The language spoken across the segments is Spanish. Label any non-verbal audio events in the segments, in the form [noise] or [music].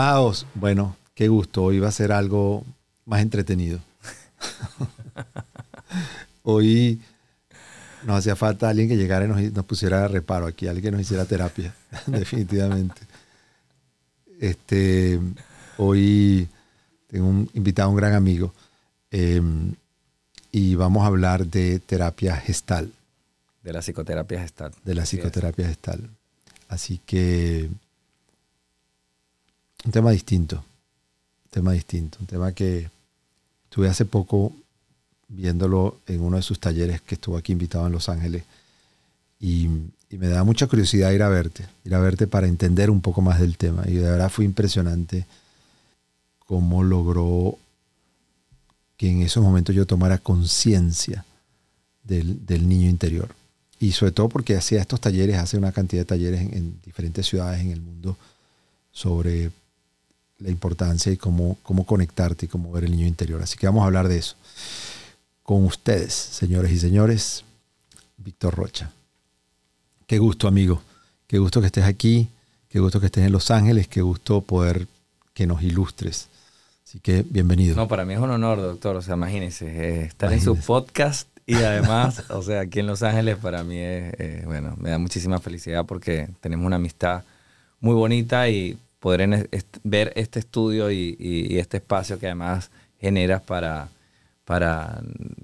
Estimados, bueno, qué gusto. Hoy va a ser algo más entretenido. [laughs] Hoy nos hacía falta alguien que llegara y nos, nos pusiera reparo aquí, alguien que nos hiciera terapia, [laughs] definitivamente. Este, hoy tengo un invitado, un gran amigo, eh, y vamos a hablar de terapia gestal. De la psicoterapia gestal. De la psicoterapia gestal. Así que un tema distinto, un tema distinto, un tema que tuve hace poco viéndolo en uno de sus talleres que estuvo aquí invitado en Los Ángeles. Y, me da mucha curiosidad ir a verte, ir a verte para entender un poco más del tema. Y de verdad fue impresionante cómo logró que en esos momentos yo tomara conciencia del, del, niño interior. Y sobre todo porque hacía estos talleres, hace una cantidad de talleres en diferentes ciudades en el mundo sobre la importancia y cómo, cómo conectarte y cómo ver el niño interior. Así que vamos a hablar de eso con ustedes, señores y señores, Víctor Rocha. Qué gusto, amigo. Qué gusto que estés aquí. Qué gusto que estés en Los Ángeles. Qué gusto poder que nos ilustres. Así que bienvenido. No, para mí es un honor, doctor. O sea, imagínense, eh, estar en su podcast y [laughs] además, o sea, aquí en Los Ángeles para mí es, eh, bueno, me da muchísima felicidad porque tenemos una amistad muy bonita y est ver este estudio y, este espacio que además generas para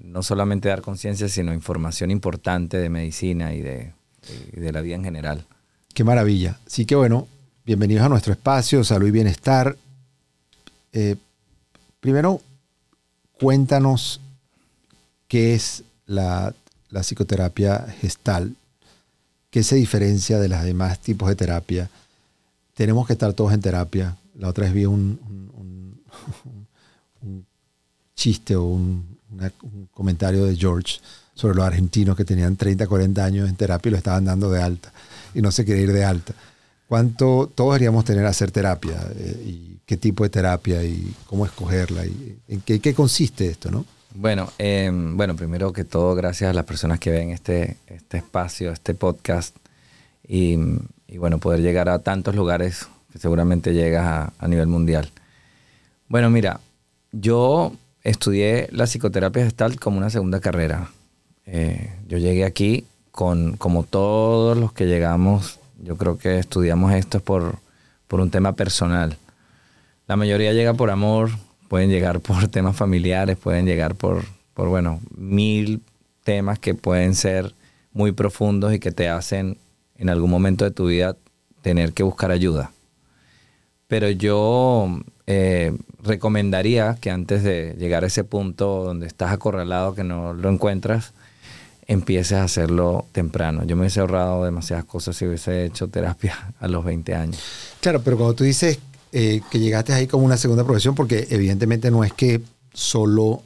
no solamente dar conciencia, sino información importante de medicina y de, la vida en general. Qué maravilla. Sí que bueno, bienvenidos a nuestro espacio, salud y bienestar. Eh, primero, cuéntanos qué es la, la, psicoterapia gestal, qué se diferencia de los demás tipos de terapia. Tenemos que estar todos en terapia. La otra vez vi un, [laughs] chiste o un, comentario de George sobre los argentinos que tenían 30, 40 años en terapia y lo estaban dando de alta y no se quería ir de alta. ¿Cuánto todos deberíamos tener a hacer terapia? Eh, ¿Y qué tipo de terapia? ¿Y cómo escogerla? ¿Y en qué, consiste esto? ¿no? Bueno, eh, bueno, primero que todo, gracias a las personas que ven este, este espacio, este podcast y, y bueno, poder llegar a tantos lugares que seguramente llegas a, nivel mundial. Bueno, mira, yo estudié la psicoterapia gestal como una segunda carrera. Eh, yo llegué aquí con, como todos los que llegamos, yo creo que estudiamos esto por, por un tema personal. La mayoría llega por amor, pueden llegar por [laughs] temas familiares, pueden llegar por, por, bueno, mil temas que pueden ser muy profundos y que te hacen en algún momento de tu vida tener que buscar ayuda. Pero yo eh, recomendaría que antes de llegar a ese punto donde estás acorralado, que no lo encuentras, empieces a hacerlo temprano. Yo me hubiese ahorrado demasiadas cosas si hubiese hecho terapia [laughs] a los 20 años. Claro, pero cuando tú dices eh, que llegaste ahí como una segunda profesión, porque evidentemente no es que solo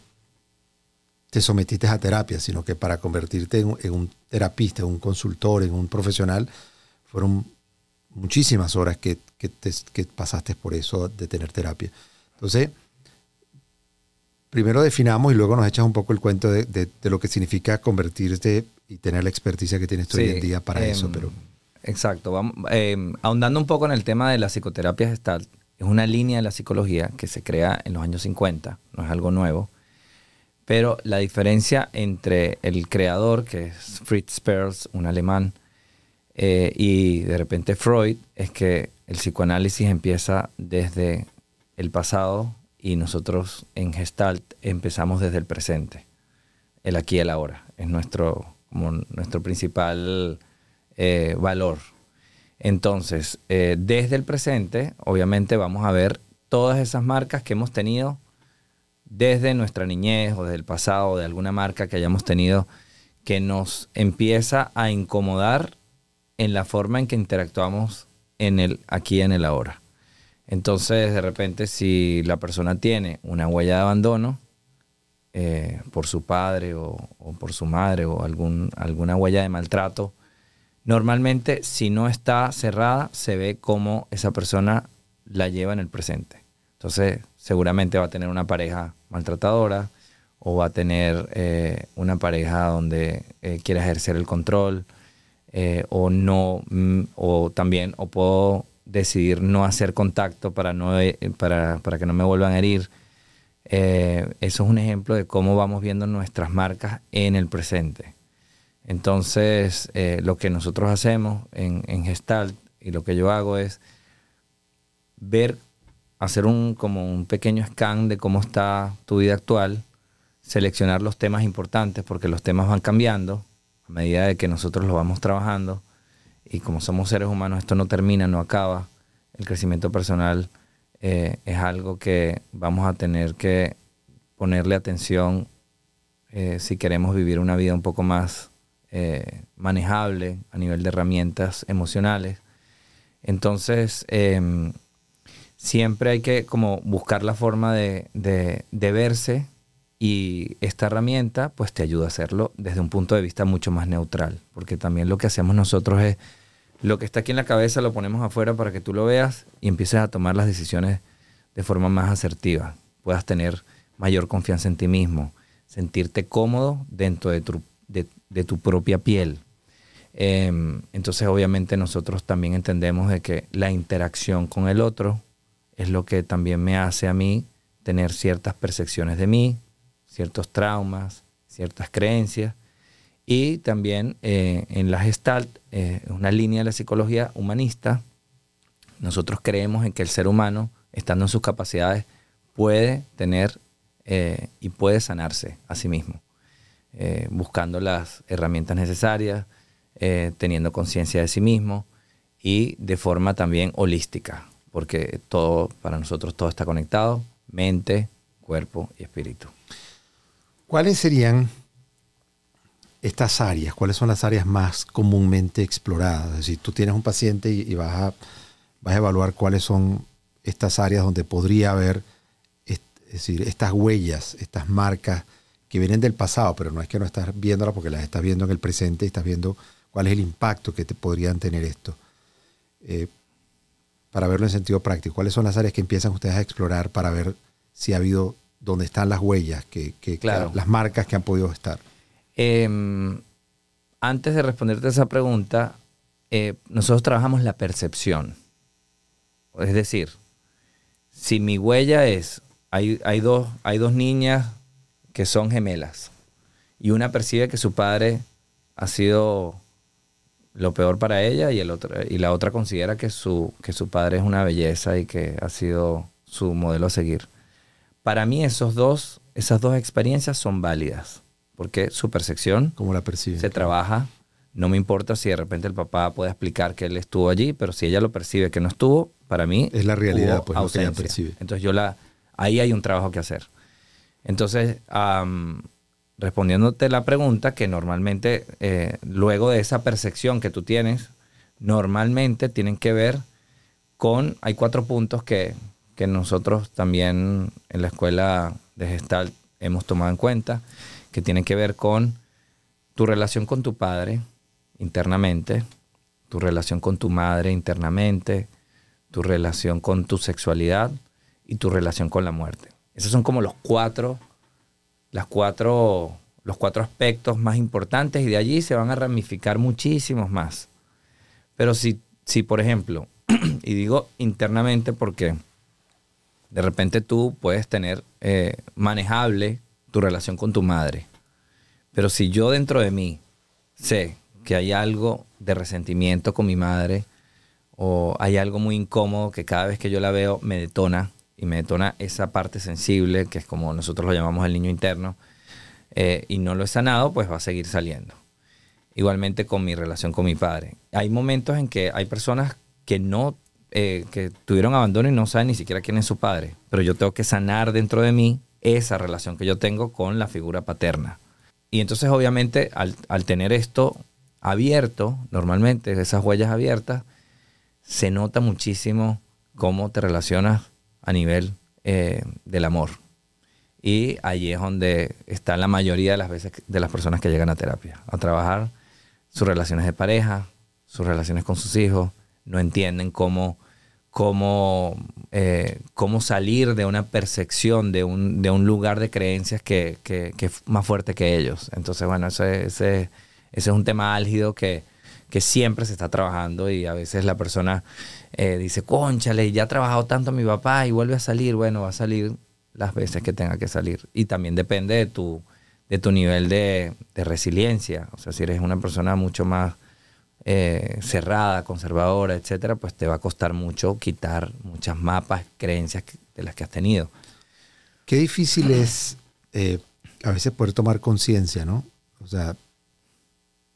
te sometiste a terapia, sino que para convertirte en, en un terapista, un consultor, un profesional, fueron muchísimas horas que, que, te, que pasaste por eso de tener terapia. Entonces, primero definamos y luego nos echas un poco el cuento de, de, de lo que significa convertirte y tener la experticia que tienes tú sí, hoy en día para eh, eso. Pero... Exacto. Vamos, eh, ahondando un poco en el tema de la psicoterapia gestal, es una línea de la psicología que se crea en los años 50, no es algo nuevo. Pero la diferencia entre el creador, que es Fritz Perls, un alemán, eh, y de repente Freud, es que el psicoanálisis empieza desde el pasado y nosotros en Gestalt empezamos desde el presente, el aquí y el ahora, es nuestro, como nuestro principal eh, valor. Entonces, eh, desde el presente, obviamente vamos a ver todas esas marcas que hemos tenido desde nuestra niñez o desde el pasado, de alguna marca que hayamos tenido que nos empieza a incomodar en la forma en que interactuamos en el aquí en el ahora. Entonces, de repente, si la persona tiene una huella de abandono eh, por su padre o, o, por su madre o algún, alguna huella de maltrato, normalmente, si no está cerrada, se ve cómo esa persona la lleva en el presente. Entonces, seguramente va a tener una pareja maltratadora o va a tener eh, una pareja donde eh, quiere ejercer el control eh, o no, mm, o también, o puedo decidir no hacer contacto para, no, eh, para, para que no me vuelvan a herir. Eso es un ejemplo de cómo vamos viendo nuestras marcas en el presente. Entonces, lo que nosotros hacemos en, en, Gestalt y lo que yo hago es ver, hacer un, como un pequeño scan de cómo está tu vida actual, seleccionar los temas importantes porque los temas van cambiando a medida de que nosotros los vamos trabajando y como somos seres humanos esto no termina, no acaba. El crecimiento personal eh, es algo que vamos a tener que ponerle atención eh, si queremos vivir una vida un poco más eh, manejable a nivel de herramientas emocionales. Entonces, em, siempre hay que como buscar la forma de, de, verse y esta herramienta pues te ayuda a hacerlo desde un punto de vista mucho más neutral, porque también lo que hacemos nosotros es lo que está aquí en la cabeza lo ponemos afuera para que tú lo veas y empieces a tomar las decisiones de forma más asertiva, puedas tener mayor confianza en ti mismo, sentirte cómodo dentro de tu, de, tu propia piel. Em, entonces obviamente nosotros también entendemos de que la interacción con el otro es lo que también me hace a mí tener ciertas percepciones de mí, ciertos traumas, ciertas creencias. Y también eh, en la Gestalt, eh, una línea de la psicología humanista, nosotros creemos en que el ser humano, estando en sus capacidades, puede tener eh, y puede sanarse a sí mismo, buscando las herramientas necesarias, teniendo conciencia de sí mismo y de forma también holística, porque todo, para nosotros todo está conectado, mente, cuerpo y espíritu. ¿Cuáles serían estas áreas? ¿Cuáles son las áreas más comúnmente exploradas? Es decir, tú tienes un paciente y, vas, a, vas a evaluar cuáles son estas áreas donde podría haber es decir, estas huellas, estas marcas que vienen del pasado, pero no es que no estás viéndolas porque las estás viendo en el presente y estás viendo cuál es el impacto que te podrían tener esto. Eh, para verlo en sentido práctico, ¿cuáles son las áreas que empiezan ustedes a explorar para ver si ha habido dónde están las huellas, que, las marcas que han podido estar. Em, antes de responderte esa pregunta, eh, nosotros trabajamos la percepción. Es decir, si mi huella es, hay, hay, dos, hay dos niñas que son gemelas y una percibe que su padre ha sido lo peor para ella y, el otro, y la otra considera que su, que su padre es una belleza y que ha sido su modelo a seguir para mí esos dos, esas dos experiencias son válidas, porque su percepción ¿Cómo la percibe? se trabaja. No me importa si de repente el papá puede explicar que él estuvo allí, pero si ella lo percibe que no estuvo, para mí es la realidad, pues lo que ella percibe. Entonces yo la, ahí hay un trabajo que hacer. Entonces, respondiéndote la pregunta, que normalmente eh, luego de esa percepción que tú tienes, normalmente tienen que ver con, hay cuatro puntos que, que nosotros también en la escuela de Gestalt hemos tomado en cuenta, que tienen que ver con tu relación con tu padre internamente, tu relación con tu madre internamente, tu relación con tu sexualidad y tu relación con la muerte. Esos son como los cuatro, las cuatro, los cuatro aspectos más importantes y de allí se van a ramificar muchísimos más. Pero si, si por ejemplo, [clears throat] y digo internamente porque de repente tú puedes tener eh, manejable tu relación con tu madre. Pero si yo dentro de mí sé que hay algo de resentimiento con mi madre o hay algo muy incómodo que cada vez que yo la veo me detona y me detona esa parte sensible, que es como nosotros lo llamamos el niño interno, eh, y no lo he sanado, pues va a seguir saliendo. Igualmente con mi relación con mi padre. Hay momentos en que hay personas que no eh, que tuvieron abandono y no saben ni siquiera quién es su padre. Pero yo tengo que sanar dentro de mí esa relación que yo tengo con la figura paterna. Y entonces obviamente al, tener esto abierto, normalmente esas huellas abiertas, se nota muchísimo cómo te relacionas a nivel eh, del amor. Y allí es donde está la mayoría de las veces de las personas que llegan a terapia, a trabajar sus relaciones de pareja, sus relaciones con sus hijos, no entienden cómo, cómo, eh, cómo salir de una percepción, de un, de un lugar de creencias que, que, es más fuerte que ellos. Entonces, bueno, ese, ese, ese, es un tema álgido que, que siempre se está trabajando y a veces la persona eh, dice, conchale, ya ha trabajado tanto mi papá y vuelve a salir. Bueno, va a salir las veces que tenga que salir. Y también depende de tu, de tu nivel de, resiliencia. O sea, si eres una persona mucho más eh, cerrada, conservadora, etcétera, pues te va a costar mucho quitar muchas mapas, creencias de las que has tenido. Qué difícil es eh, a veces poder tomar conciencia, ¿no? O sea,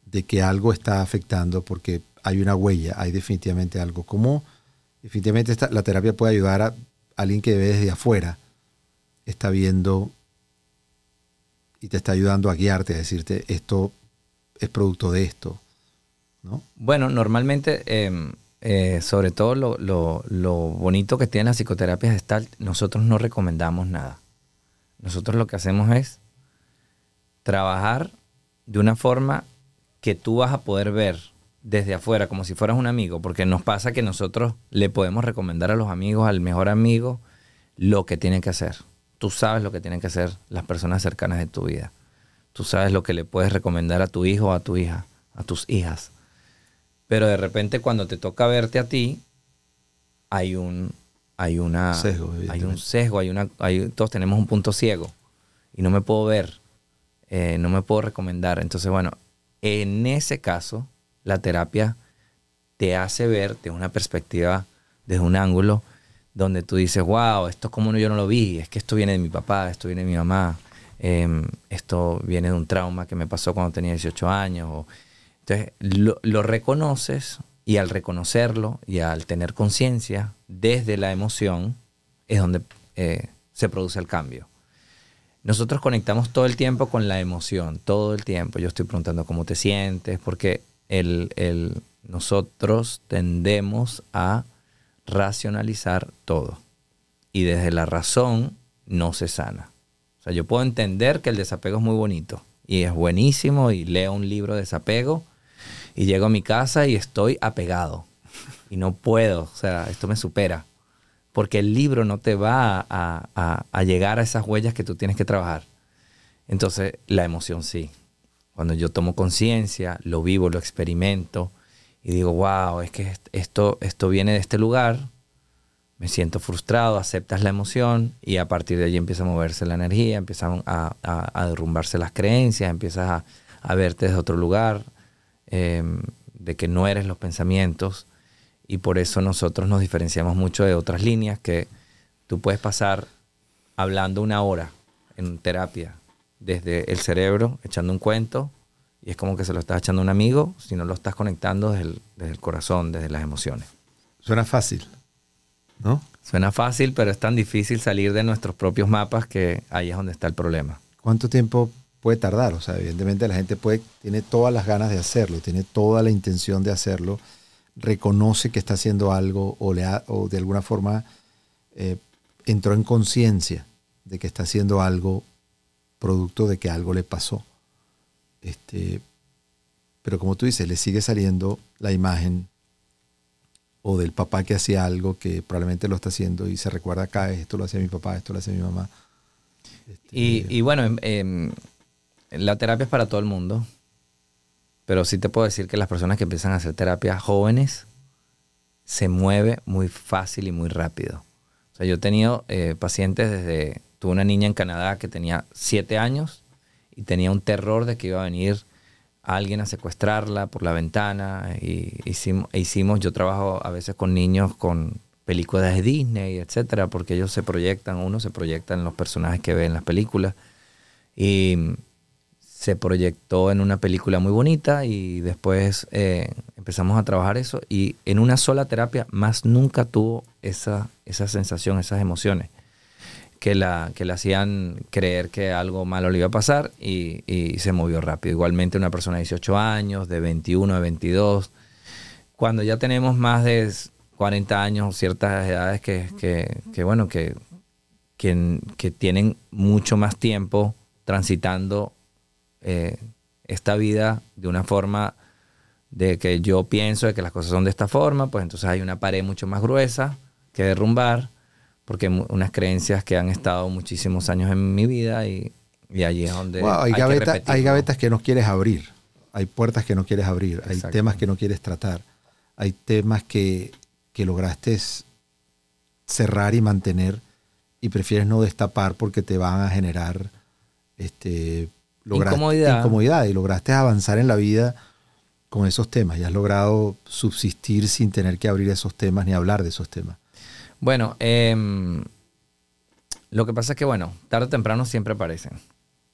de que algo está afectando porque hay una huella, hay definitivamente algo. ¿Cómo definitivamente esta, la terapia puede ayudar a alguien que desde afuera, está viendo y te está ayudando a guiarte, a decirte esto es producto de esto? ¿no? Bueno, normalmente, em, eh, sobre todo lo, lo, bonito que tiene la psicoterapia gestal, nosotros no recomendamos nada. Nosotros lo que hacemos es trabajar de una forma que tú vas a poder ver desde afuera, como si fueras un amigo, porque nos pasa que nosotros le podemos recomendar a los amigos, al mejor amigo, lo que tienen que hacer. Tú sabes lo que tienen que hacer las personas cercanas de tu vida. Tú sabes lo que le puedes recomendar a tu hijo a tu hija, a tus hijas. Pero de repente cuando te toca verte a ti, hay un hay una hay un sesgo, hay una hay, todos tenemos un punto ciego y no me puedo ver, eh, no me puedo recomendar. Entonces, bueno, en ese caso, la terapia te hace ver desde una perspectiva, desde un ángulo donde tú dices, wow, esto como yo no lo vi, es que esto viene de mi papá, esto viene de mi mamá, em, esto viene de un trauma que me pasó cuando tenía 18 años. entonces, lo, lo reconoces y al reconocerlo y al tener conciencia desde la emoción es donde eh, se produce el cambio. Nosotros conectamos todo el tiempo con la emoción, todo el tiempo. Yo estoy preguntando cómo te sientes, porque el, el, nosotros tendemos a racionalizar todo. Y desde la razón no se sana. O sea, yo puedo entender que el desapego es muy bonito y es buenísimo y leo un libro de desapego y llego a mi casa y estoy apegado. [laughs] Y no puedo, o sea, esto me supera. Porque el libro no te va a, llegar a esas huellas que tú tienes que trabajar. Entonces, la emoción sí. Cuando yo tomo conciencia, lo vivo, lo experimento y digo, wow, es que esto, esto viene de este lugar, me siento frustrado, aceptas la emoción y a partir de allí empieza a moverse la energía, empiezan a, a derrumbarse las creencias, empiezas a, a, verte desde otro lugar, Em, de que no eres los pensamientos y por eso nosotros nos diferenciamos mucho de otras líneas que tú puedes pasar hablando una hora en terapia desde el cerebro, echando un cuento, y es como que se lo estás echando a un amigo, si no lo estás conectando desde el, desde el corazón, desde las emociones. Suena fácil, ¿no? Suena fácil, pero es tan difícil salir de nuestros propios mapas que ahí es donde está el problema. ¿Cuánto tiempo puede tardar. O sea, evidentemente la gente puede, tiene todas las ganas de hacerlo, tiene toda la intención de hacerlo, reconoce que está haciendo algo o, le o de alguna forma eh, entró en conciencia de que está haciendo algo producto de que algo le pasó. Este, pero como tú dices, le sigue saliendo la imagen o del papá que hacía algo que probablemente lo está haciendo y se recuerda acá, esto lo hacía mi papá, esto lo hacía mi mamá. y, y, bueno, eh, la terapia es para todo el mundo, pero sí te puedo decir que las personas que empiezan a hacer terapia jóvenes se mueve muy fácil y muy rápido. O sea, yo he tenido eh, pacientes desde, tuve una niña en Canadá que tenía siete años y tenía un terror de que iba a venir alguien a secuestrarla por la ventana. Y hicimos, e hicimos, yo trabajo a veces con niños con películas de Disney, etcétera, porque ellos se proyectan, uno se proyecta en los personajes que ve en las películas. Y se proyectó en una película muy bonita y después eh, empezamos a trabajar eso y en una sola terapia más nunca tuvo esa, esa sensación, esas emociones que la, que le hacían creer que algo malo le iba a pasar y, se movió rápido. Igualmente una persona de 18 años, de 21, de 22. Cuando ya tenemos más de 40 años, ciertas edades que, que, bueno, que, que tienen mucho más tiempo transitando eh, esta vida de una forma de que yo pienso de que las cosas son de esta forma, pues entonces hay una pared mucho más gruesa que derrumbar, porque unas creencias que han estado muchísimos años en mi vida y, y allí es donde... hay, gavetas que no quieres abrir. hay puertas que no quieres abrir, hay temas que no quieres tratar, hay temas que, que lograste cerrar y mantener y prefieres no destapar porque te van a generar este, lograste- Incomodidad. incomodidad y lograste avanzar en la vida con esos temas y has logrado subsistir sin tener que abrir esos temas ni hablar de esos temas. Bueno, em, lo que pasa es que, bueno, tarde o temprano siempre aparecen.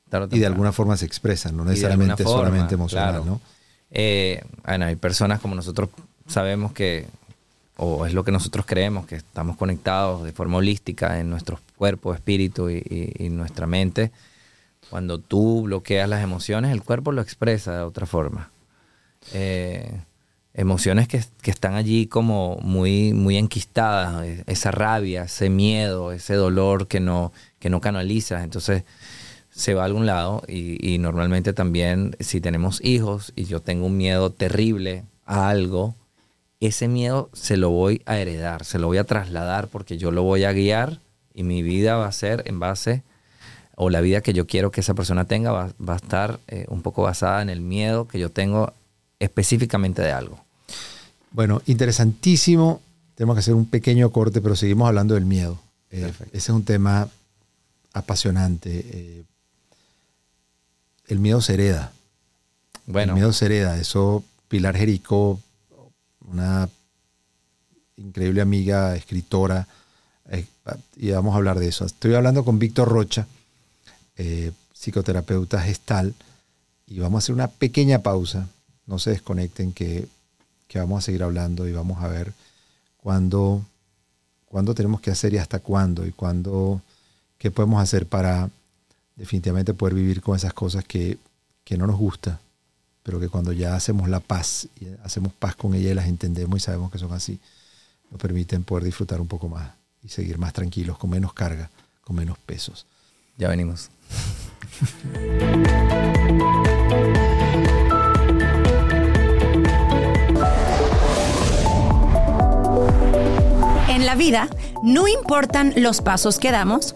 Tarde o Y de temprano. alguna forma se expresan, no necesariamente forma, solamente emocional, claro. ¿no? Eh, bueno, hay personas como nosotros sabemos que, o es lo que nosotros creemos, que estamos conectados de forma holística en nuestro cuerpo, espíritu y, y- y nuestra mente. Cuando tú bloqueas las emociones, el cuerpo lo expresa de otra forma. Eh, emociones que, que están allí como muy, muy enquistadas, eh, esa rabia, ese miedo, ese dolor que no, que no canalizas. Entonces se va a algún lado y, y normalmente también si tenemos hijos y yo tengo un miedo terrible a algo, ese miedo se lo voy a heredar, se lo voy a trasladar porque yo lo voy a guiar y mi vida va a ser en base, o la vida que yo quiero que esa persona tenga va, va a estar eh, un poco basada en el miedo que yo tengo específicamente de algo. Bueno, interesantísimo. Tenemos que hacer un pequeño corte, pero seguimos hablando del miedo. Eh, ese es un tema apasionante. Eh, el miedo se hereda. Bueno, El miedo se hereda. Eso, Pilar Jericó, una increíble amiga, escritora, y vamos a hablar de eso. Estoy hablando con Víctor Rocha, eh, psicoterapeuta gestal, y vamos a hacer una pequeña pausa. No se desconecten que, que vamos a seguir hablando y vamos a ver cuándo, cuándo tenemos que hacer y hasta cuándo, y cuándo, qué podemos hacer para definitivamente poder vivir con esas cosas que, que no nos gusta, pero que cuando ya hacemos la paz y hacemos paz con ella y las entendemos y sabemos que son así, nos permiten poder disfrutar un poco más y seguir más tranquilos, con menos carga, con menos pesos. Ya venimos. En la vida no importan los pasos que damos,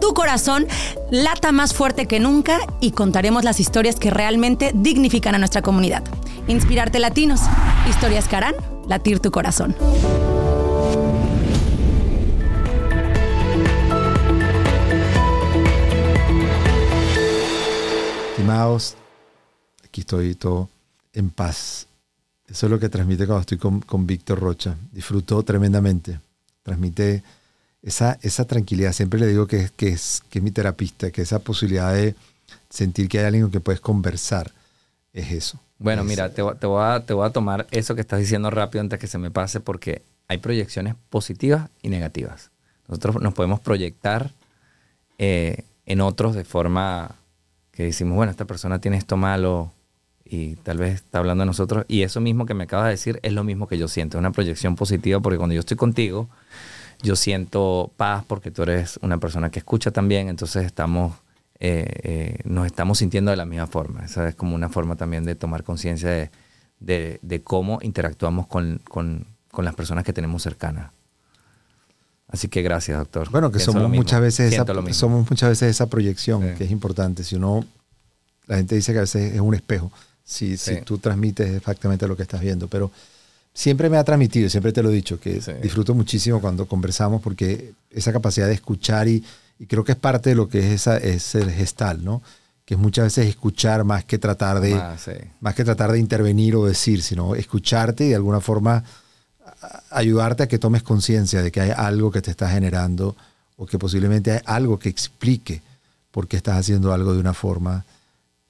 tu corazón lata más fuerte que nunca y contaremos las historias que realmente dignifican a nuestra comunidad. Inspirarte Latinos, historias que harán latir tu corazón. Estimados, aquí estoy todo en paz. Eso es lo que transmite cuando estoy con, con Víctor Rocha. Disfruto tremendamente. Transmite esa, esa tranquilidad. Siempre le digo que, es- que, es, que es mi terapista, que esa posibilidad de sentir que hay alguien con que puedes conversar es eso. Bueno, Es- mira, te, voy- te voy a, te voy a tomar eso que estás diciendo rápido antes que se me pase porque hay proyecciones positivas y negativas. Nosotros nos podemos proyectar eh, en otros de forma que decimos, bueno, esta persona tiene esto malo y tal vez está hablando de nosotros. Y eso mismo que me acabas de decir es lo mismo que yo siento, es una proyección positiva porque cuando yo estoy contigo, yo siento paz porque tú eres una persona que escucha también, entonces estamos, eh, eh, nos estamos sintiendo de la misma forma. Esa es como una forma también de tomar conciencia de, de- de cómo interactuamos con, con- con las personas que tenemos cercanas. Así que gracias, doctor. Bueno, que Pienso somos muchas veces esa, somos muchas veces esa proyección Sí. que es importante. Si uno, la gente dice que a veces es un espejo. Si, si Sí. tú transmites exactamente lo que estás viendo, pero siempre me ha transmitido, siempre te lo he dicho, que Sí. disfruto muchísimo cuando conversamos porque esa capacidad de escuchar y, y creo que es parte de lo que es esa es el gestal, ¿no? Que es muchas veces escuchar más que tratar de Ah, sí. más que tratar de intervenir o decir, sino escucharte y de alguna forma ayudarte a que tomes conciencia de que hay algo que te está generando o que posiblemente hay algo que explique por qué estás haciendo algo de una forma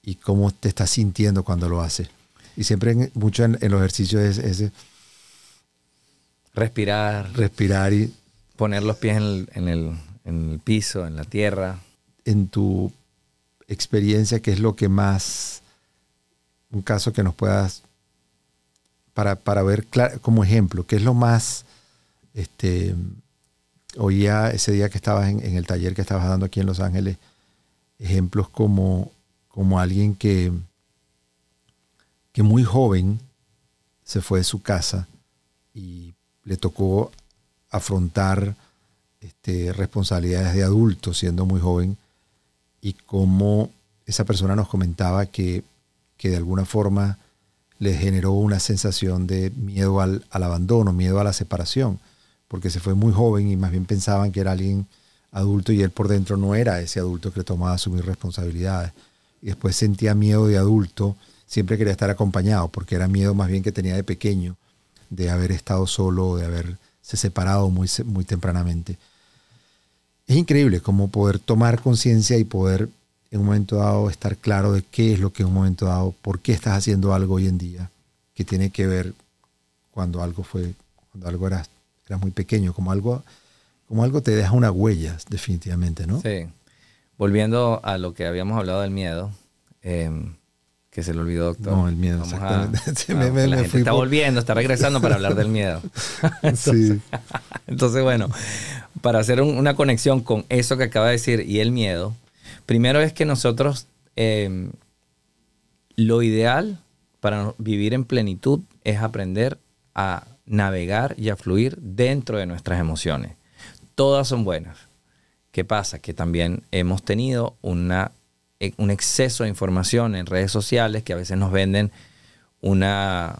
y cómo te estás sintiendo cuando lo haces. Y siempre en- mucho en, en los ejercicios es, es Respirar, respirar y poner los pies en el, en el- en el piso, en la tierra. en tu experiencia, qué es lo que más, un caso que nos puedas, para, para ver como ejemplo, qué es lo más, este, oía ese día que estabas en, en, el taller que estabas dando aquí en Los Ángeles, ejemplos como, como alguien que, que muy joven se fue de su casa y le tocó afrontar este, responsabilidades de adulto siendo muy joven y cómo esa persona nos comentaba que, que de alguna forma le generó una sensación de miedo al, al, abandono, miedo a la separación, porque se fue muy joven y más bien pensaban que era alguien adulto y él por dentro no era ese adulto que le tomaba asumir responsabilidades. Y después sentía miedo de adulto, siempre quería estar acompañado, porque era miedo más bien que tenía de pequeño, de haber estado solo, de haberse separado muy, muy tempranamente es increíble cómo poder tomar conciencia y poder en un momento dado estar claro de qué es lo que en un momento dado, por qué estás haciendo algo hoy en día, que tiene que ver cuando algo fue, cuando algo era, era muy pequeño, como algo, como algo te deja una huella, definitivamente, ¿no? Sí. Volviendo a lo que habíamos hablado del miedo, em, que se le olvidó, doctor. No, el miedo, exactamente. la gente está volviendo, está regresando para hablar del miedo. [laughs] sí. [laughs] entonces, bueno, para hacer una conexión con eso que acaba de decir y el miedo, primero es que nosotros, em, lo ideal para vivir en plenitud es aprender a navegar y a fluir dentro de nuestras emociones. Todas son buenas. ¿Qué pasa? Que también hemos tenido una, un exceso de información en redes sociales que a veces nos venden una,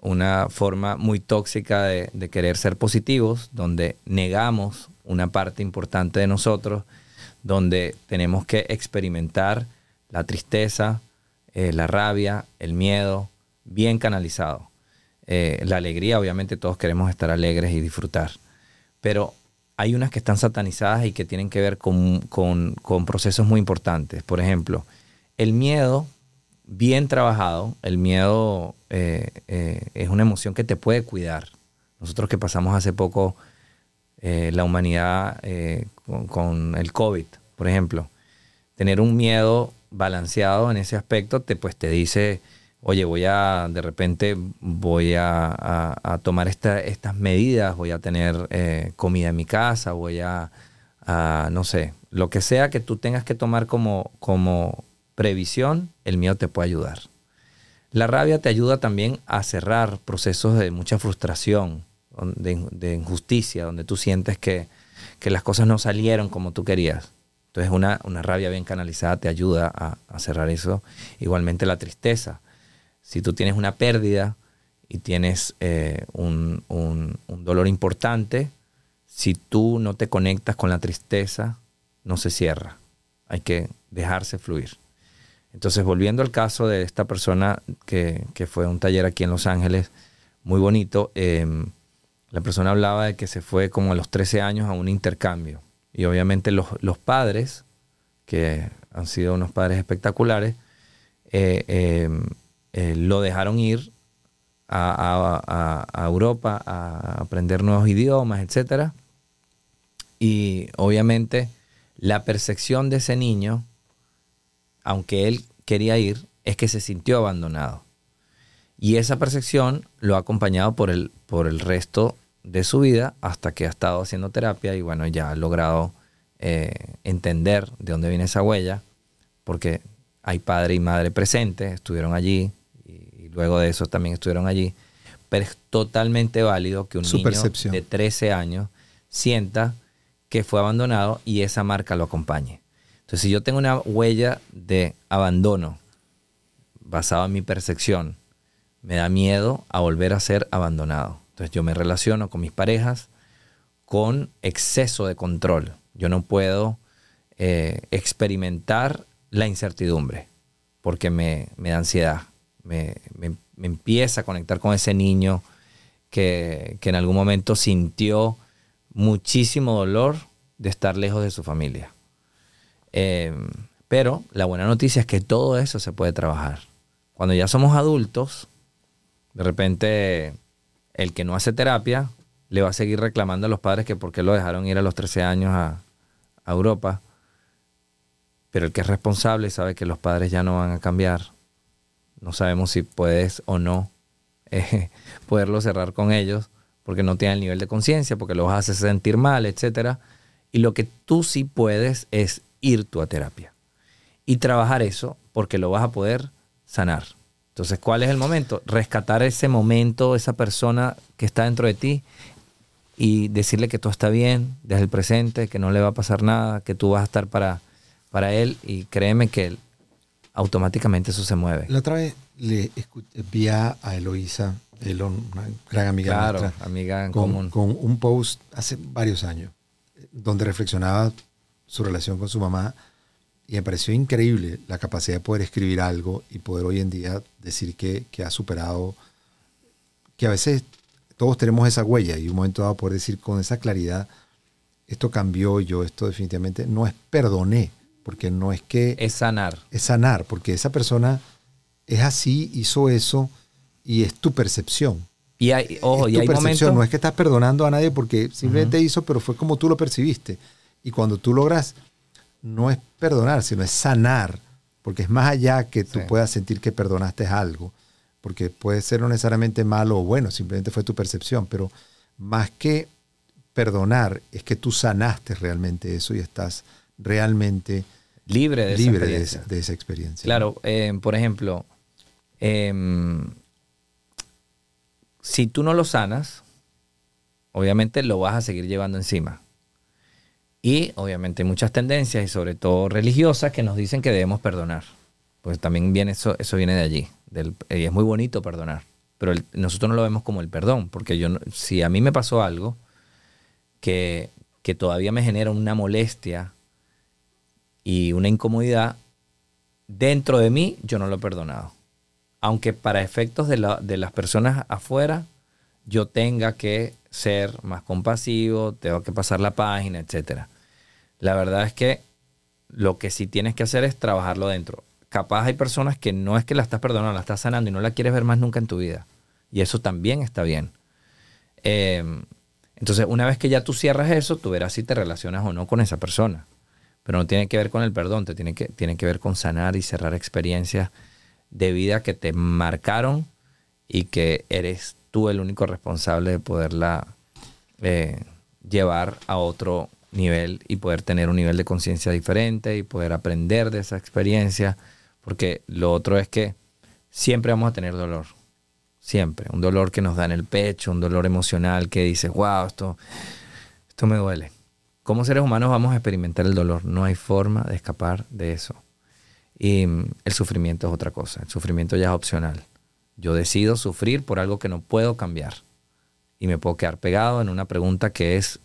una forma muy tóxica de, querer ser positivos, donde negamos una parte importante de nosotros, donde tenemos que experimentar la tristeza, eh, la rabia, el miedo, bien canalizado. Eh, la alegría, obviamente todos queremos estar alegres y disfrutar, pero hay unas que están satanizadas y que tienen que ver con, con procesos muy importantes. Por ejemplo, el miedo bien trabajado, el miedo eh, eh, es una emoción que te puede cuidar. Nosotros que pasamos hace poco eh, la humanidad con, el COVID, por ejemplo, tener un miedo balanceado en ese aspecto te, pues, te dice, oye, voy a, de repente voy a, tomar estas medidas, voy a tener comida en mi casa, voy a, no sé, lo que sea que tú tengas que tomar como, como previsión, el miedo te puede ayudar. La rabia te ayuda también a cerrar procesos de mucha frustración, de, injusticia, donde tú sientes que, las cosas no salieron como tú querías. Entonces una, una rabia bien canalizada te ayuda a, cerrar eso. Igualmente la tristeza. Si tú tienes una pérdida y tienes eh, un, un dolor importante, si tú no te conectas con la tristeza, no se cierra. Hay que dejarse fluir. Entonces, volviendo al caso de esta persona que, fue a un taller aquí en Los Ángeles, muy bonito, em, la persona hablaba de que se fue como a los 13 años a un intercambio. Y obviamente los, padres, que han sido unos padres espectaculares, eh, em, eh, lo dejaron ir a, Europa a aprender nuevos idiomas, etc. Y obviamente la percepción de ese niño aunque él quería ir, es que se sintió abandonado. Y esa percepción lo ha acompañado por el, por el resto de su vida hasta que ha estado haciendo terapia y bueno, ya ha logrado eh, entender de dónde viene esa huella, porque hay padre y madre presentes, estuvieron allí luego de eso también estuvieron allí. Pero es totalmente válido que un niño de 13 años sienta que fue abandonado y esa marca lo acompañe. Entonces, si yo tengo una huella de abandono basada en mi percepción, me da miedo a volver a ser abandonado. Entonces, yo me relaciono con mis parejas con exceso de control. Yo no puedo eh, experimentar la incertidumbre porque me, da ansiedad. Me, empieza a conectar con ese niño que, que en algún momento sintió muchísimo dolor de estar lejos de su familia. Em, pero la buena noticia es que todo eso se puede trabajar. Cuando ya somos adultos, de repente el que no hace terapia le va a seguir reclamando a los padres que por qué lo dejaron ir a los 13 años a, Europa. Pero el que es responsable sabe que los padres ya no van a cambiar. No sabemos si puedes o no eh, [laughs] poderlo cerrar con ellos, porque no tiene el nivel de conciencia, porque lo vas a hacer sentir mal, etc. Y lo que tú sí puedes es ir tú a terapia y trabajar eso porque lo vas a poder sanar. Entonces, ¿cuál es el momento? Rescatar ese momento, esa persona que está dentro de ti y decirle que todo está bien desde el presente, que no le va a pasar nada, que tú vas a estar para, para él y créeme que automáticamente eso se mueve. La otra vez le vi a Eloisa una gran amiga claro, amiga en con, común. con un post hace varios años donde reflexionaba su relación con su mamá y me pareció increíble la capacidad de poder escribir algo y poder hoy en día decir que, que ha superado, que a veces todos tenemos esa huella y un momento dado poder decir con esa claridad, esto cambió, yo esto definitivamente no es perdoné, porque no es que... Es sanar. Es sanar, porque esa persona es así, hizo eso y es tu percepción. Y hay, ojo, y hay momentos... No es que estás perdonando a nadie porque simplemente hizo, pero fue como tú lo percibiste. Y cuando tú logras, no es perdonar, sino es sanar, porque es más allá que tú puedas sentir que perdonaste algo, porque puede ser no necesariamente malo o bueno, simplemente fue tu percepción, pero más que perdonar es que tú sanaste realmente eso y estás realmente libre de, libre esa, de, esa, experiencia. Claro, eh, por ejemplo, eh, si tú no lo sanas, obviamente lo vas a seguir llevando encima. Y obviamente hay muchas tendencias, y sobre todo religiosas, que nos dicen que debemos perdonar. Pues también viene eso, eso viene de allí. y es muy bonito perdonar. Pero nosotros no lo vemos como el perdón. Porque yo, si a mí me pasó algo que, que todavía me genera una molestia y una incomodidad, dentro de mí yo no lo he perdonado aunque para efectos de, las personas afuera, yo tenga que ser más compasivo, tengo que pasar la página, etc. La verdad es que lo que sí tienes que hacer es trabajarlo dentro. Capaz hay personas que no es que la estás perdonando, la estás sanando y no la quieres ver más nunca en tu vida. Y eso también está bien. Em, entonces, una vez que ya tú cierras eso, tú verás si te relacionas o no con esa persona. Pero no tiene que ver con el perdón, te tiene que, tiene que ver con sanar y cerrar experiencias de vida que te marcaron y que eres tú el único responsable de poderla eh, llevar a otro nivel y poder tener un nivel de conciencia diferente y poder aprender de esa experiencia. Porque lo otro es que siempre vamos a tener dolor. Siempre. Un dolor que nos da en el pecho, un dolor emocional que dices, wow, esto, esto me duele. Como seres humanos vamos a experimentar el dolor. No hay forma de escapar de eso. Y mm, el sufrimiento es otra cosa. El sufrimiento ya es opcional. Yo decido sufrir por algo que no puedo cambiar. Y me puedo quedar pegado en una pregunta que es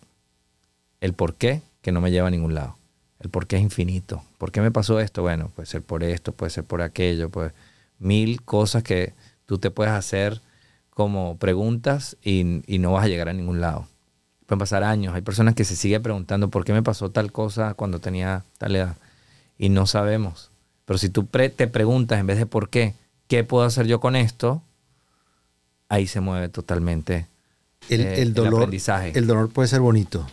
el por qué, que no me lleva a ningún lado. El por qué es infinito. ¿Por qué me pasó esto? Bueno, puede ser por esto, puede ser por aquello, pues mil cosas que tú te puedes hacer como preguntas y, y no vas a llegar a ningún lado. Pueden pasar años. Hay personas que se siguen preguntando por qué me pasó tal cosa cuando tenía tal edad. Y no sabemos. Pero si tú te preguntas en vez de por qué, ¿qué puedo hacer yo con esto? Ahí se mueve totalmente el, eh, dolor, aprendizaje. El dolor puede ser bonito.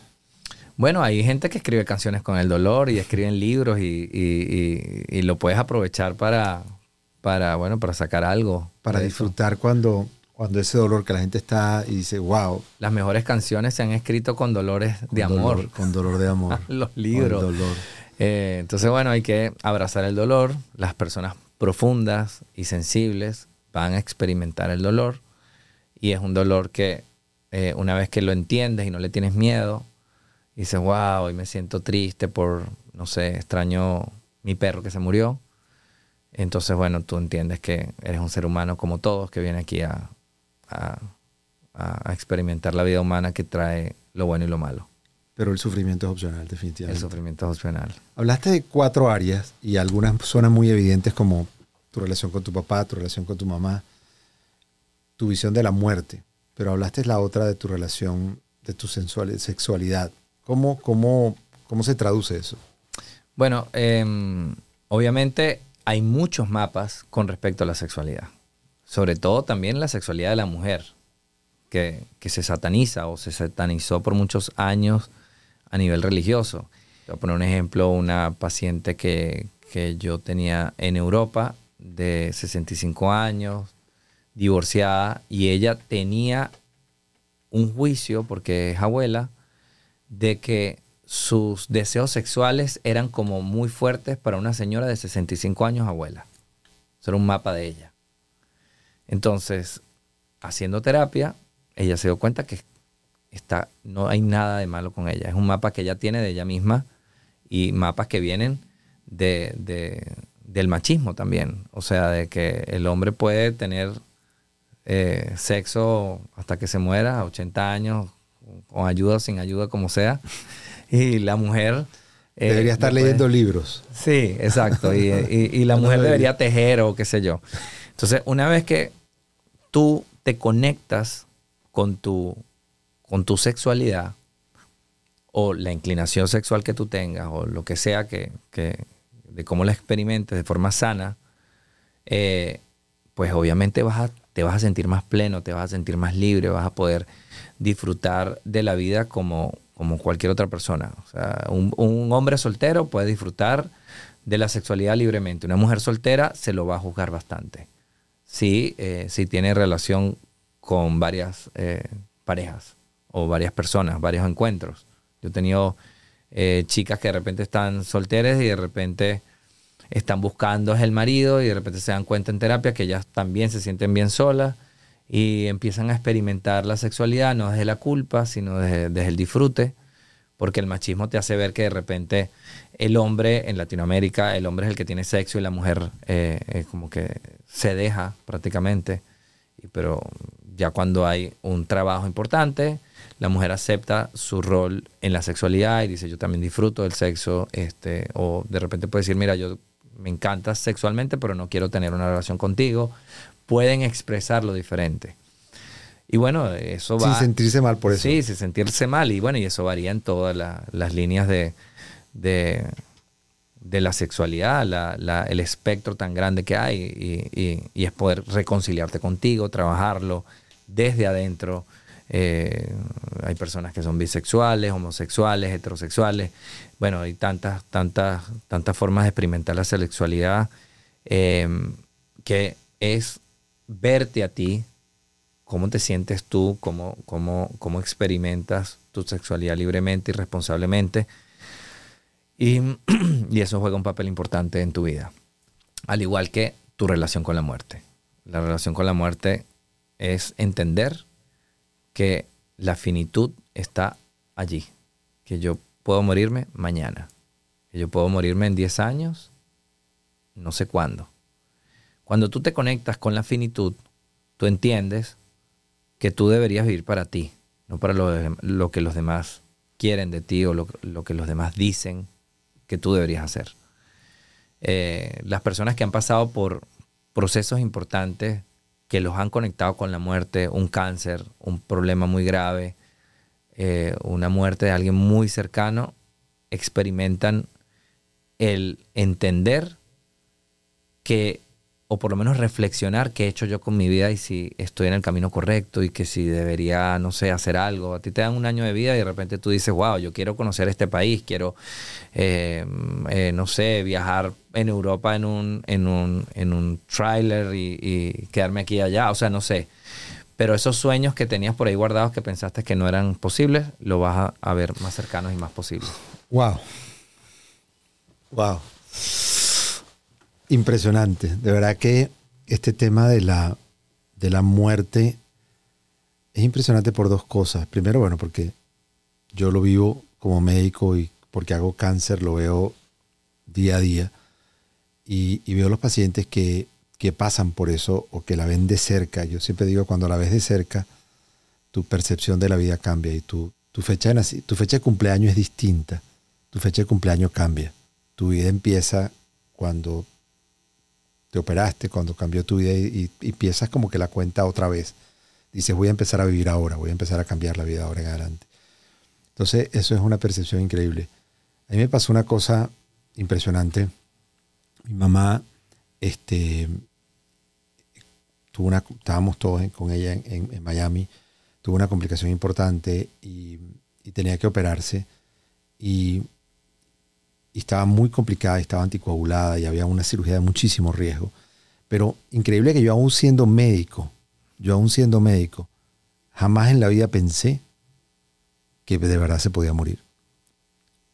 Bueno, hay gente que escribe canciones con el dolor y escriben libros y, lo puedes aprovechar para, para, bueno, para sacar algo. Para disfrutar cuando, cuando ese dolor que la gente está y dice, wow. Las mejores canciones se han escrito con dolores de amor. con dolor de amor. [laughs] Los libros. Con dolor. Eh, entonces, bueno, hay que abrazar el dolor. Las personas profundas y sensibles van a experimentar el dolor. Y es un dolor que eh, una vez que lo entiendes y no le tienes miedo, dices, wow, hoy me siento triste por, no sé, extraño mi perro que se murió. Entonces, bueno, tú entiendes que eres un ser humano como todos que viene aquí a, a experimentar la vida humana que trae lo bueno y lo malo. Pero el sufrimiento es opcional, definitivamente. El sufrimiento es opcional. Hablaste de cuatro áreas y algunas suenan muy evidentes como tu relación con tu papá, tu relación con tu mamá, tu visión de la muerte. Pero hablaste la otra de tu relación, de tu sexualidad. ¿Cómo, cómo, cómo se traduce eso? Bueno, em, obviamente hay muchos mapas con respecto a la sexualidad. Sobre todo también la sexualidad de la mujer, que, que se sataniza o se satanizó por muchos años a nivel religioso. Voy a poner un ejemplo, una paciente que, yo tenía en Europa de 65 años, divorciada, y ella tenía un juicio, porque es abuela, de que sus deseos sexuales eran como muy fuertes para una señora de 65 años abuela. Eso era un mapa de ella. Entonces, haciendo terapia, ella se dio cuenta que está, no hay nada de malo con ella. Es un mapa que ella tiene de ella misma y mapas que vienen de, del machismo también. O sea, de que el hombre puede tener eh, sexo hasta que se muera, a 80 años, con ayuda o sin ayuda, como sea. [laughs] Y la mujer... Eh, debería estar leyendo libros. Sí, exacto. Y, y la [laughs] mujer debería tejer o qué sé yo. Entonces, una vez que tú te conectas con tu, con tu sexualidad o la inclinación sexual que tú tengas o lo que sea que, de cómo la experimentes de forma sana, eh, pues obviamente vas te vas a sentir más pleno, te vas a sentir más libre, vas a poder disfrutar de la vida como, como cualquier otra persona. O sea, un, un hombre soltero puede disfrutar de la sexualidad libremente. Una mujer soltera se lo va a juzgar bastante si, eh, si tiene relación con varias eh, parejas o varias personas, varios encuentros. Yo he tenido eh, chicas que de repente están solteras y de repente están buscando el marido y de repente se dan cuenta en terapia que ellas también se sienten bien solas y empiezan a experimentar la sexualidad no desde la culpa, sino desde, el disfrute, porque el machismo te hace ver que de repente el hombre en Latinoamérica, el hombre es el que tiene sexo y la mujer como que se deja prácticamente, pero ya cuando hay un trabajo importante, la mujer acepta su rol en la sexualidad y dice yo también disfruto del sexo, este, o de repente puede decir, mira, yo me encanta sexualmente, pero no quiero tener una relación contigo. Pueden expresarlo diferente. Y bueno, eso va... Sin sentirse mal por eso. Sí, sin sentirse mal. Y bueno, y eso varía en todas las líneas de, de la sexualidad, el espectro tan grande que hay y, es poder reconciliarte contigo, trabajarlo desde adentro. Eh, hay personas que son bisexuales, homosexuales, heterosexuales. Bueno, hay tantas, tantas, tantas formas de experimentar la sexualidad em, que es verte a ti, cómo te sientes tú, cómo, cómo, cómo experimentas tu sexualidad libremente y responsablemente [clears throat] Y, eso juega un papel importante en tu vida. Al igual que tu relación con la muerte. La relación con la muerte es entender que la finitud está allí. Que yo puedo morirme mañana. Que yo puedo morirme en 10 años, no sé cuándo. Cuando tú te conectas con la finitud, tú entiendes que tú deberías vivir para ti, no para lo, que los demás quieren de ti o lo que los demás dicen que tú deberías hacer. Eh, las personas que han pasado por procesos importantes que los han conectado con la muerte, un cáncer, un problema muy grave, eh, una muerte de alguien muy cercano, experimentan el entender que o por lo menos reflexionar qué he hecho yo con mi vida y si estoy en el camino correcto y que si debería, no sé, hacer algo. A ti te dan un año de vida y de repente tú dices, wow, yo quiero conocer este país, quiero, eh, eh, no sé, viajar en Europa en un, en un, en un trailer y, quedarme aquí y allá, o sea, no sé. Pero esos sueños que tenías por ahí guardados que pensaste que no eran posibles, lo vas a, ver más cercanos y más posibles. Wow. Wow. Impresionante. De verdad que este tema de la, de la muerte es impresionante por dos cosas. Primero, bueno, porque yo lo vivo como médico y porque hago cáncer, lo veo día a día. Y, veo los pacientes que, que, pasan por eso o que la ven de cerca. Yo siempre digo, cuando la ves de cerca, tu percepción de la vida cambia y tu, tu, fecha, de, tu fecha de cumpleaños es distinta. Tu fecha de cumpleaños cambia. Tu vida empieza cuando te operaste, cuando cambió tu vida y, empiezas como que la cuenta otra vez. Dices, voy a empezar a vivir ahora, voy a empezar a cambiar la vida ahora en adelante. Entonces, eso es una percepción increíble. A mí me pasó una cosa impresionante. Mi mamá, este, tuvo una, estábamos todos con ella en, Miami, tuvo una complicación importante y, y tenía que operarse. Y y estaba muy complicada, estaba anticoagulada y había una cirugía de muchísimo riesgo. Pero increíble que yo aún siendo médico, yo aún siendo médico, jamás en la vida pensé que de verdad se podía morir.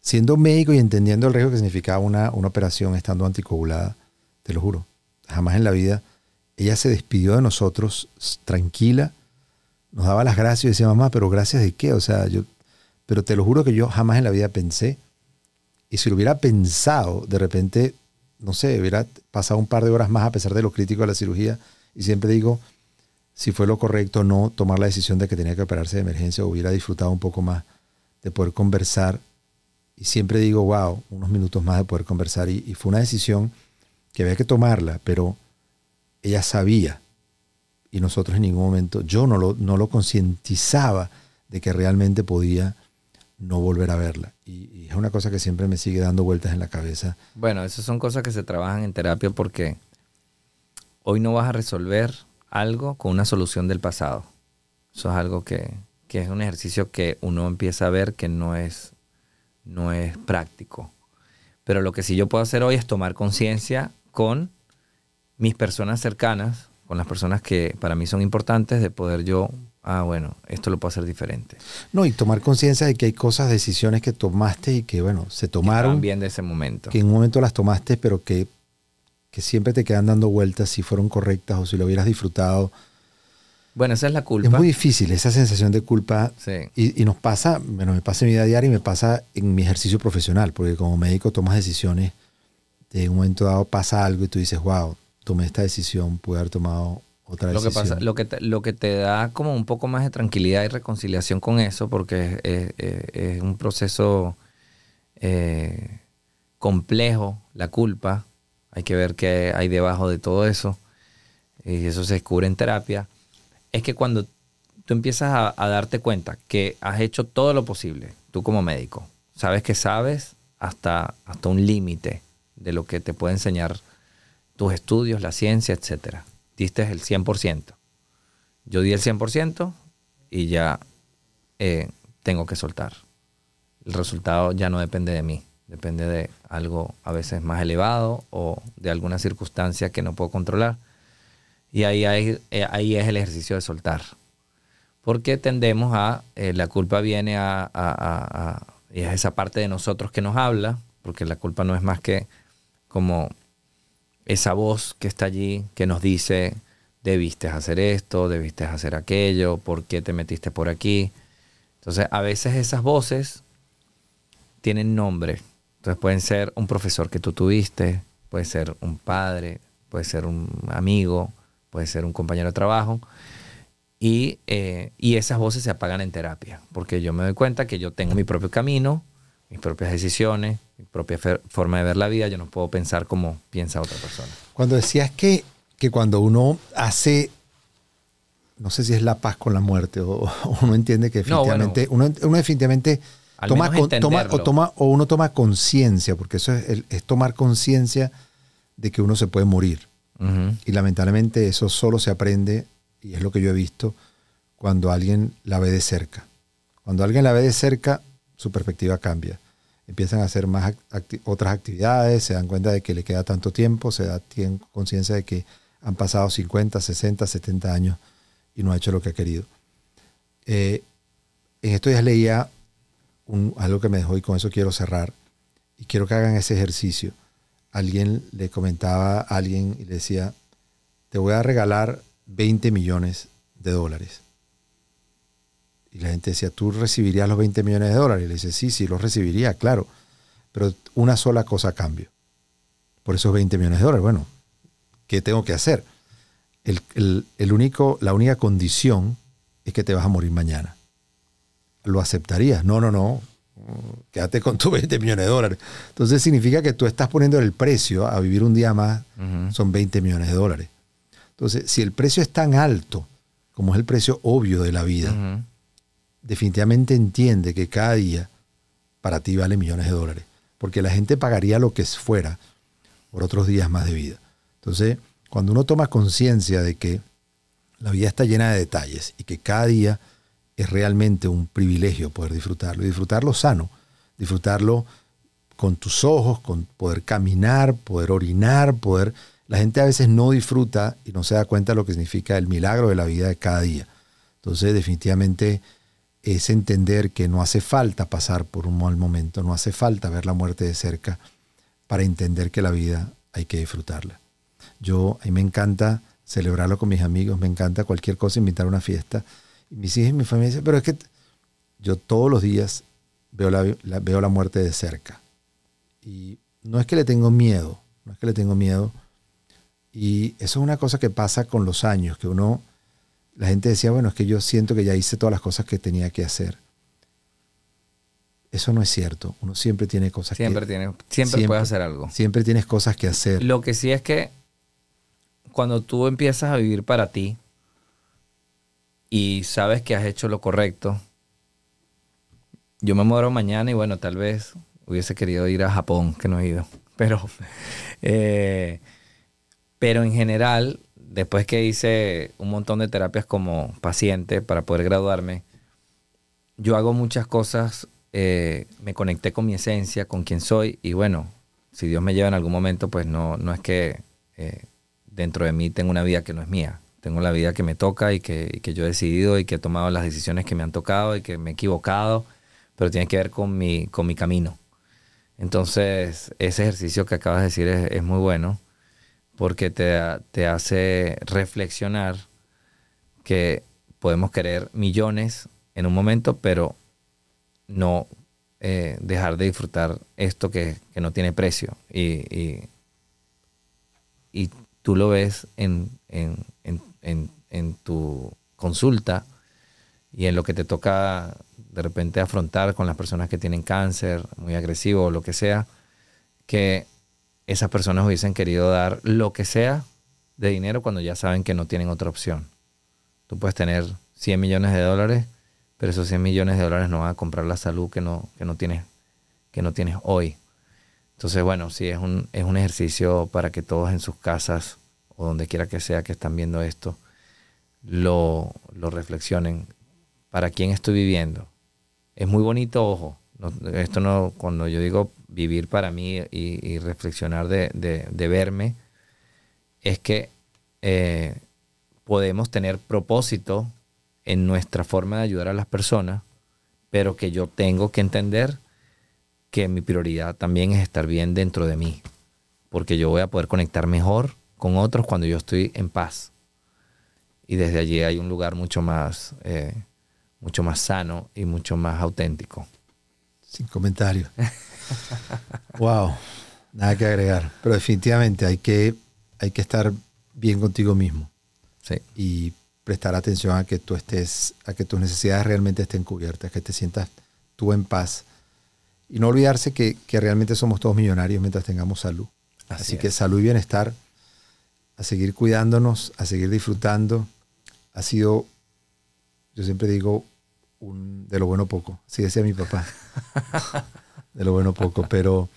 Siendo médico y entendiendo el riesgo que significaba una, una operación estando anticoagulada, te lo juro, jamás en la vida, ella se despidió de nosotros tranquila, nos daba las gracias y decía, mamá, pero gracias de qué? O sea, yo, pero te lo juro que yo jamás en la vida pensé, y si lo hubiera pensado, de repente, no sé, hubiera pasado un par de horas más a pesar de lo crítico de la cirugía, y siempre digo, si fue lo correcto no tomar la decisión de que tenía que operarse de emergencia, hubiera disfrutado un poco más de poder conversar. Y siempre digo, wow, unos minutos más de poder conversar. Y, fue una decisión que había que tomarla, pero ella sabía. Y nosotros en ningún momento, yo no lo, no lo concientizaba de que realmente podía no volver a verla. Y, es una cosa que siempre me sigue dando vueltas en la cabeza. Bueno, esas son cosas que se trabajan en terapia porque hoy no vas a resolver algo con una solución del pasado. Eso es algo que, es un ejercicio que uno empieza a ver que no es, no es práctico. Pero lo que sí yo puedo hacer hoy es tomar conciencia con mis personas cercanas, con las personas que para mí son importantes, de poder yo, ah, bueno, esto lo puedo hacer diferente. No, y tomar conciencia de que hay cosas, decisiones que tomaste y que, bueno, se tomaron. bien de ese momento. Que en un momento las tomaste, pero que que siempre te quedan dando vueltas si fueron correctas o si lo hubieras disfrutado. Bueno, esa es la culpa. Es muy difícil esa sensación de culpa. Y, nos pasa, bueno, me pasa en mi vida diaria y me pasa en mi ejercicio profesional, porque como médico tomas decisiones, de un momento dado pasa algo y tú dices, wow, tomé esta decisión, pude haber tomado otra lo. Que pasa, lo, que te, lo que te da como un poco más de tranquilidad y reconciliación con eso, porque es, un proceso eh, complejo, la culpa, hay que ver qué hay debajo de todo eso. Y eso se descubre en terapia. Es que cuando tú empiezas a, darte cuenta que has hecho todo lo posible, tú como médico, sabes que sabes hasta, hasta un límite de lo que te puede enseñar tus estudios, la ciencia, etc. Diste el 100%. Yo di el 100% y ya eh, tengo que soltar. El resultado ya no depende de mí. Depende de algo a veces más elevado o de alguna circunstancia que no puedo controlar. Y ahí, hay, eh, ahí es el ejercicio de soltar. Porque tendemos a, eh, la culpa viene a, a, y es esa parte de nosotros que nos habla, porque la culpa no es más que como esa voz que está allí, que nos dice, debiste hacer esto, debiste hacer aquello, ¿por qué te metiste por aquí? Entonces, a veces esas voces tienen nombre, entonces pueden ser un profesor que tú tuviste, puede ser un padre, puede ser un amigo, puede ser un compañero de trabajo. Y, eh, y esas voces se apagan en terapia, porque yo me doy cuenta que yo tengo mi propio camino, mis propias decisiones, mi propia forma de ver la vida, yo no puedo pensar como piensa otra persona. Cuando decías que, que cuando uno hace, no sé si es la paz con la muerte, o, uno entiende que definitivamente, uno, uno definitivamente toma, o, toma, o uno toma conciencia, porque eso es, tomar conciencia de que uno se puede morir. Y lamentablemente eso solo se aprende, y es lo que yo he visto, cuando alguien la ve de cerca. Cuando alguien la ve de cerca, su perspectiva cambia. Empiezan a hacer más otras actividades, se dan cuenta de que le queda tanto tiempo, se da conciencia de que han pasado 50, 60, 70 años y no ha hecho lo que ha querido. Eh, en estos días leía algo que me dejó y con eso quiero cerrar. Y quiero que hagan ese ejercicio. Alguien le comentaba a alguien y le decía, te voy a regalar 20 millones de dólares. Y la gente decía, ¿tú recibirías los 20 millones de dólares? Y le dice, sí, sí, los recibiría, claro. Pero una sola cosa a cambio. Por esos 20 millones de dólares. Bueno, ¿qué tengo que hacer? el único, la única condición es que te vas a morir mañana lo aceptarías. No, no, no. Quédate con tus 20 millones de dólares. Entonces significa que tú estás poniendo el precio a vivir un día más, son 20 millones de dólares. Entonces, si el precio es tan alto, como es el precio obvio de la vida, definitivamente entiende que cada día para ti vale millones de dólares. Porque la gente pagaría lo que fuera por otros días más de vida. Entonces, cuando uno toma conciencia de que la vida está llena de detalles y que cada día es realmente un privilegio poder disfrutarlo y disfrutarlo sano, disfrutarlo con tus ojos, con poder caminar, poder orinar, poder... La gente a veces no disfruta y no se da cuenta de lo que significa el milagro de la vida de cada día. Entonces definitivamente es entender que no hace falta pasar por un mal momento, no hace falta ver la muerte de cerca para entender que la vida hay que disfrutarla. Yo, a mí me encanta celebrarlo con mis amigos, me encanta cualquier cosa, invitar a una fiesta. Y mis hijos y mi familia dicen, pero es que yo todos los días veo la, veo la muerte de cerca. Y no es que le tengo miedo, no es que le tengo miedo. Y eso es una cosa que pasa con los años, que uno, la gente decía, bueno, es que yo siento que ya hice todas las cosas que tenía que hacer. Eso no es cierto. Uno siempre tiene cosas siempre que tiene, siempre, siempre puede hacer algo. Siempre tienes cosas que hacer. Lo que sí es que cuando tú empiezas a vivir para ti y sabes que has hecho lo correcto, yo me muero mañana y bueno, tal vez hubiese querido ir a Japón, que no he ido. [laughs] Pero, eh, pero en general, después que hice un montón de terapias como paciente para poder graduarme, yo hago muchas cosas, eh, me conecté con mi esencia, con quien soy, y bueno, si Dios me lleva en algún momento, pues no, no es que eh, dentro de mí tengo una vida que no es mía. Tengo la vida que me toca y que, que yo he decidido y que he tomado las decisiones que me han tocado y que me he equivocado pero tiene que ver con mi, con mi camino. Entonces, ese ejercicio que acabas de decir es, muy bueno porque te, te, hace reflexionar que podemos querer millones en un momento, pero no eh, dejar de disfrutar esto que, que no tiene precio. Y, y, y, tú lo ves en, en, en, en tu consulta y en lo que te toca de repente afrontar con las personas que tienen cáncer, muy agresivo o lo que sea, que esas personas hubiesen querido dar lo que sea de dinero cuando ya saben que no tienen otra opción. Tú puedes tener 100 millones de dólares, pero esos 100 millones de dólares no van a comprar la salud que no, que no, tienes, que no tienes hoy. Entonces, bueno, sí, es un, es un ejercicio para que todos en sus casas o donde quiera que sea que están viendo esto, lo, lo reflexionen. ¿Para quién estoy viviendo? es muy bonito, ojo. Esto no, cuando yo digo vivir para mí y, reflexionar de, verme, es que eh, podemos tener propósito en nuestra forma de ayudar a las personas, pero que yo tengo que entender que mi prioridad también es estar bien dentro de mí, porque yo voy a poder conectar mejor con otros cuando yo estoy en paz. Y desde allí hay un lugar mucho más eh, mucho más sano y mucho más auténtico. Sin comentarios. [laughs] wow, nada que agregar. Pero definitivamente hay que, hay que estar bien contigo mismo. Sí. Y prestar atención a que tú estés, a que tus necesidades realmente estén cubiertas, que te sientas tú en paz. Y no olvidarse que, realmente somos todos millonarios mientras tengamos salud. Así, que salud y bienestar, a seguir cuidándonos, a seguir disfrutando. Ha sido, yo siempre digo, de lo bueno poco. Así decía mi papá. de lo bueno poco, pero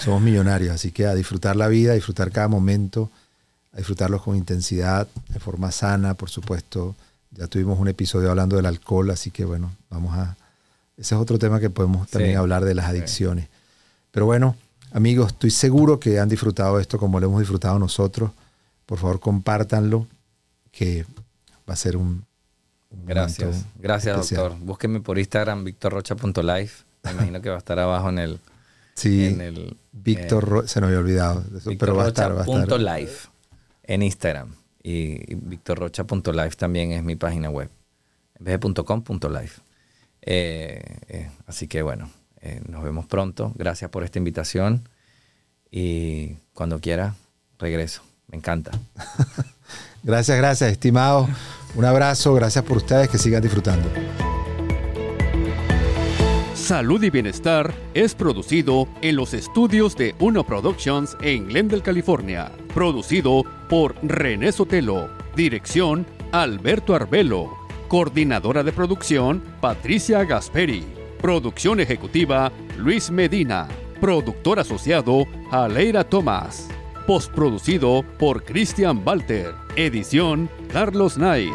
somos millonarios, así que a disfrutar la vida, a disfrutar cada momento, a disfrutarlos con intensidad, de forma sana, por supuesto. Ya tuvimos un episodio hablando del alcohol, así que bueno, vamos a... Ese es otro tema que podemos también hablar de las adicciones. Pero bueno, amigos, estoy seguro que han disfrutado esto como lo hemos disfrutado nosotros. Por favor, compártanlo, que va a ser un, Gracias, gracias doctor. Búsqueme por Instagram, victorrocha.life. Me imagino que va a estar abajo en el... Sí, en el, Víctor, se nos había olvidado, pero va a estar. Va a estar. En Instagram. Y, victorrocha.life también es mi página web. En vez de. Eh, eh, así que bueno, eh, nos vemos pronto. Gracias por esta invitación. Y cuando quiera, regreso. Me encanta. [laughs] gracias, gracias, estimado. Un abrazo, gracias por ustedes, que sigan disfrutando. Salud y Bienestar es producido en los estudios de Uno Productions en Glendale, California. Producido por René Sotelo. Dirección Alberto Arbelo. Coordinadora de producción Patricia Gasperi. Producción ejecutiva Luis Medina. Productor asociado Aleira Tomás. Postproducido por Christian Walter. Edición Carlos Knight.